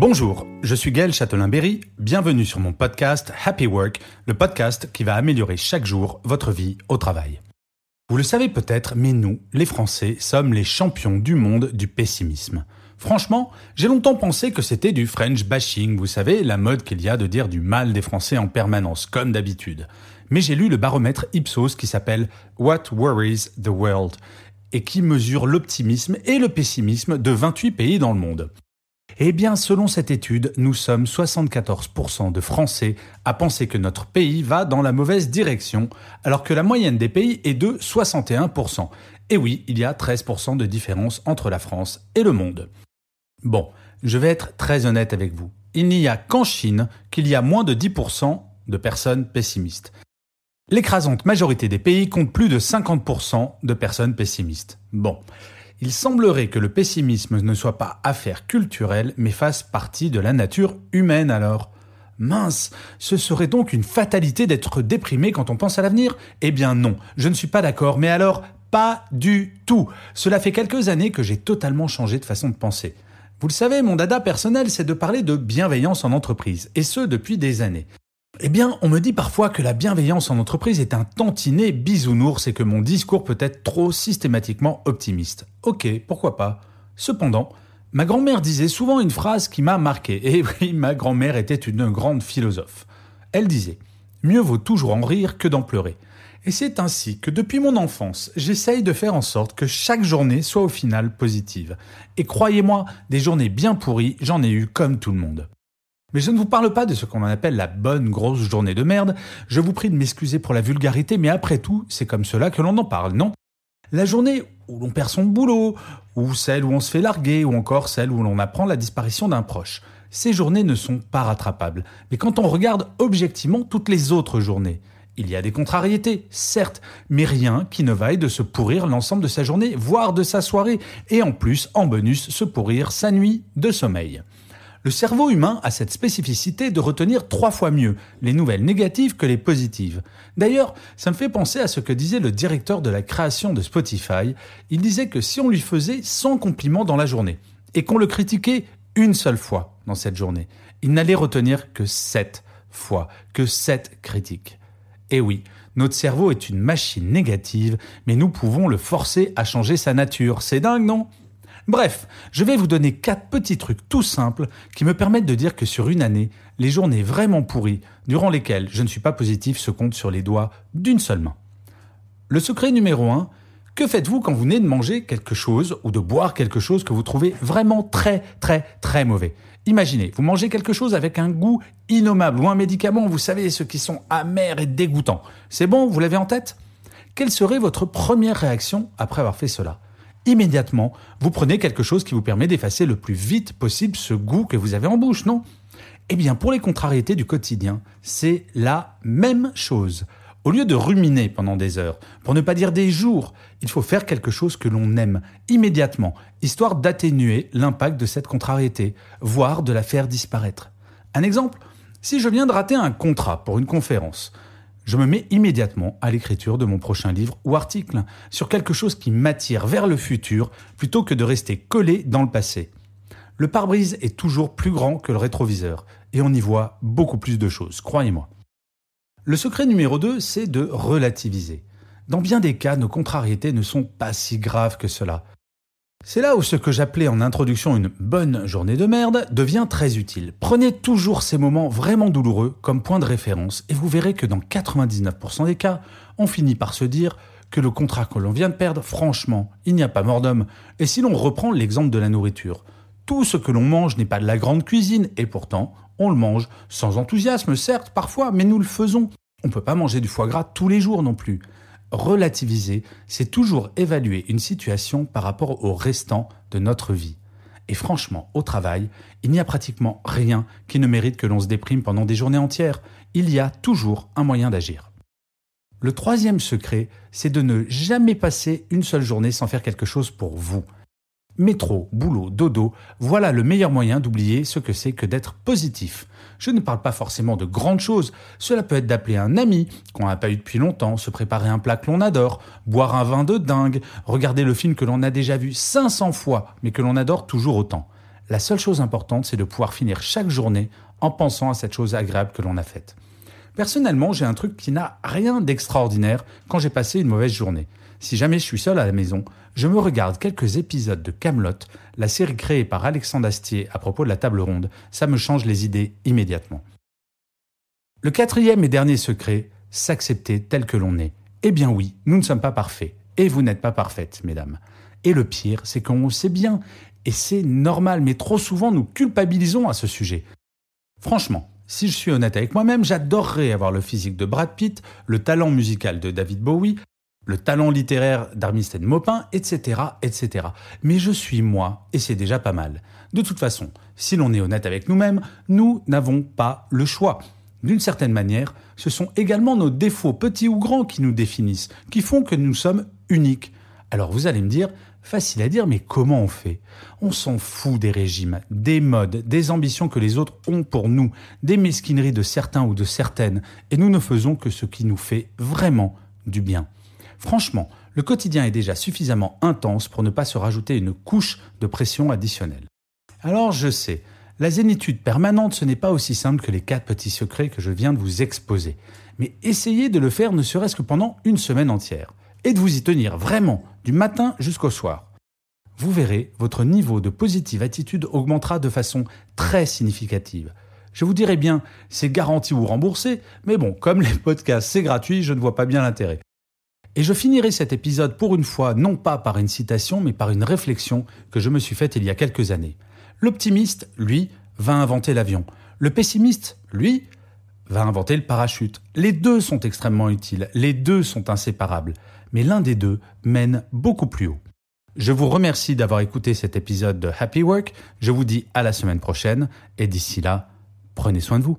Bonjour, je suis Gaël Châtelain-Berry, bienvenue sur mon podcast Happy Work, le podcast qui va améliorer chaque jour votre vie au travail. Vous le savez peut-être, mais nous, les Français, sommes les champions du monde du pessimisme. Franchement, j'ai longtemps pensé que c'était du French bashing, vous savez, la mode qu'il y a de dire du mal des Français en permanence, comme d'habitude. Mais j'ai lu le baromètre Ipsos qui s'appelle What Worries the World et qui mesure l'optimisme et le pessimisme de 28 pays dans le monde. Eh bien, selon cette étude, nous sommes 74% de Français à penser que notre pays va dans la mauvaise direction, alors que la moyenne des pays est de 61%. Et oui, il y a 13% de différence entre la France et le monde. Bon, je vais être très honnête avec vous. Il n'y a qu'en Chine qu'il y a moins de 10% de personnes pessimistes. L'écrasante majorité des pays compte plus de 50% de personnes pessimistes. Bon, il semblerait que le pessimisme ne soit pas affaire culturelle, mais fasse partie de la nature humaine alors. Mince, ce serait donc une fatalité d'être déprimé quand on pense à l'avenir? Eh bien non, je ne suis pas d'accord, mais alors pas du tout. Cela fait quelques années que j'ai totalement changé de façon de penser. Vous le savez, mon dada personnel, c'est de parler de bienveillance en entreprise, et ce depuis des années. Eh bien, on me dit parfois que la bienveillance en entreprise est un tantinet bisounours et que mon discours peut être trop systématiquement optimiste. Ok, pourquoi pas. Cependant, ma grand-mère disait souvent une phrase qui m'a marqué. Et oui, ma grand-mère était une grande philosophe. Elle disait Mieux vaut toujours en rire que d'en pleurer. Et c'est ainsi que depuis mon enfance, j'essaye de faire en sorte que chaque journée soit au final positive. Et croyez-moi, des journées bien pourries, j'en ai eu comme tout le monde. Mais je ne vous parle pas de ce qu'on appelle la bonne grosse journée de merde. Je vous prie de m'excuser pour la vulgarité, mais après tout, c'est comme cela que l'on en parle, non? La journée où l'on perd son boulot, ou celle où on se fait larguer, ou encore celle où l'on apprend la disparition d'un proche. Ces journées ne sont pas rattrapables. Mais quand on regarde objectivement toutes les autres journées, il y a des contrariétés, certes, mais rien qui ne vaille de se pourrir l'ensemble de sa journée, voire de sa soirée, et en plus, en bonus, se pourrir sa nuit de sommeil. Le cerveau humain a cette spécificité de retenir trois fois mieux les nouvelles négatives que les positives. D'ailleurs, ça me fait penser à ce que disait le directeur de la création de Spotify. Il disait que si on lui faisait 100 compliments dans la journée et qu'on le critiquait une seule fois dans cette journée, il n'allait retenir que 7 fois, que 7 critiques. Et oui, notre cerveau est une machine négative, mais nous pouvons le forcer à changer sa nature. C'est dingue, non? Bref, je vais vous donner quatre petits trucs tout simples qui me permettent de dire que sur une année, les journées vraiment pourries, durant lesquelles je ne suis pas positif, se comptent sur les doigts d'une seule main. Le secret numéro 1, que faites-vous quand vous venez de manger quelque chose ou de boire quelque chose que vous trouvez vraiment très très très mauvais? Imaginez, vous mangez quelque chose avec un goût innommable ou un médicament, vous savez, ceux qui sont amers et dégoûtants. C'est bon, vous l'avez en tête? Quelle serait votre première réaction après avoir fait cela? Immédiatement, vous prenez quelque chose qui vous permet d'effacer le plus vite possible ce goût que vous avez en bouche, non? Eh bien, pour les contrariétés du quotidien, c'est la même chose. Au lieu de ruminer pendant des heures, pour ne pas dire des jours, il faut faire quelque chose que l'on aime immédiatement, histoire d'atténuer l'impact de cette contrariété, voire de la faire disparaître. Un exemple, si je viens de rater un contrat pour une conférence, je me mets immédiatement à l'écriture de mon prochain livre ou article, sur quelque chose qui m'attire vers le futur plutôt que de rester collé dans le passé. Le pare-brise est toujours plus grand que le rétroviseur, et on y voit beaucoup plus de choses, croyez-moi. Le secret numéro 2, c'est de relativiser. Dans bien des cas, nos contrariétés ne sont pas si graves que cela. C'est là où ce que j'appelais en introduction une bonne journée de merde devient très utile. Prenez toujours ces moments vraiment douloureux comme point de référence et vous verrez que dans 99% des cas, on finit par se dire que le contrat que l'on vient de perdre, franchement, il n'y a pas mort d'homme. Et si l'on reprend l'exemple de la nourriture, tout ce que l'on mange n'est pas de la grande cuisine et pourtant, on le mange sans enthousiasme, certes, parfois, mais nous le faisons. On ne peut pas manger du foie gras tous les jours non plus relativiser, c'est toujours évaluer une situation par rapport au restant de notre vie. Et franchement, au travail, il n'y a pratiquement rien qui ne mérite que l'on se déprime pendant des journées entières. Il y a toujours un moyen d'agir. Le troisième secret, c'est de ne jamais passer une seule journée sans faire quelque chose pour vous. Métro, boulot, dodo, voilà le meilleur moyen d'oublier ce que c'est que d'être positif. Je ne parle pas forcément de grandes choses. Cela peut être d'appeler un ami qu'on n'a pas eu depuis longtemps, se préparer un plat que l'on adore, boire un vin de dingue, regarder le film que l'on a déjà vu 500 fois, mais que l'on adore toujours autant. La seule chose importante, c'est de pouvoir finir chaque journée en pensant à cette chose agréable que l'on a faite. Personnellement, j'ai un truc qui n'a rien d'extraordinaire quand j'ai passé une mauvaise journée. Si jamais je suis seul à la maison, je me regarde quelques épisodes de Camelot, la série créée par Alexandre Astier à propos de la table ronde. Ça me change les idées immédiatement. Le quatrième et dernier secret, s'accepter tel que l'on est. Eh bien oui, nous ne sommes pas parfaits. Et vous n'êtes pas parfaites, mesdames. Et le pire, c'est qu'on le sait bien. Et c'est normal, mais trop souvent nous culpabilisons à ce sujet. Franchement, si je suis honnête avec moi-même, j'adorerais avoir le physique de Brad Pitt, le talent musical de David Bowie, le talent littéraire d'Armistead Maupin, etc., etc. Mais je suis moi, et c'est déjà pas mal. De toute façon, si l'on est honnête avec nous-mêmes, nous n'avons pas le choix. D'une certaine manière, ce sont également nos défauts, petits ou grands, qui nous définissent, qui font que nous sommes uniques. Alors vous allez me dire, Facile à dire, mais comment on fait? On s'en fout des régimes, des modes, des ambitions que les autres ont pour nous, des mesquineries de certains ou de certaines, et nous ne faisons que ce qui nous fait vraiment du bien. Franchement, le quotidien est déjà suffisamment intense pour ne pas se rajouter une couche de pression additionnelle. Alors je sais, la zénitude permanente, ce n'est pas aussi simple que les quatre petits secrets que je viens de vous exposer. Mais essayez de le faire ne serait-ce que pendant une semaine entière et de vous y tenir vraiment du matin jusqu'au soir. Vous verrez, votre niveau de positive attitude augmentera de façon très significative. Je vous dirais bien, c'est garanti ou remboursé, mais bon, comme les podcasts c'est gratuit, je ne vois pas bien l'intérêt. Et je finirai cet épisode pour une fois non pas par une citation, mais par une réflexion que je me suis faite il y a quelques années. L'optimiste, lui, va inventer l'avion. Le pessimiste, lui, va inventer le parachute. Les deux sont extrêmement utiles, les deux sont inséparables mais l'un des deux mène beaucoup plus haut. Je vous remercie d'avoir écouté cet épisode de Happy Work, je vous dis à la semaine prochaine, et d'ici là, prenez soin de vous.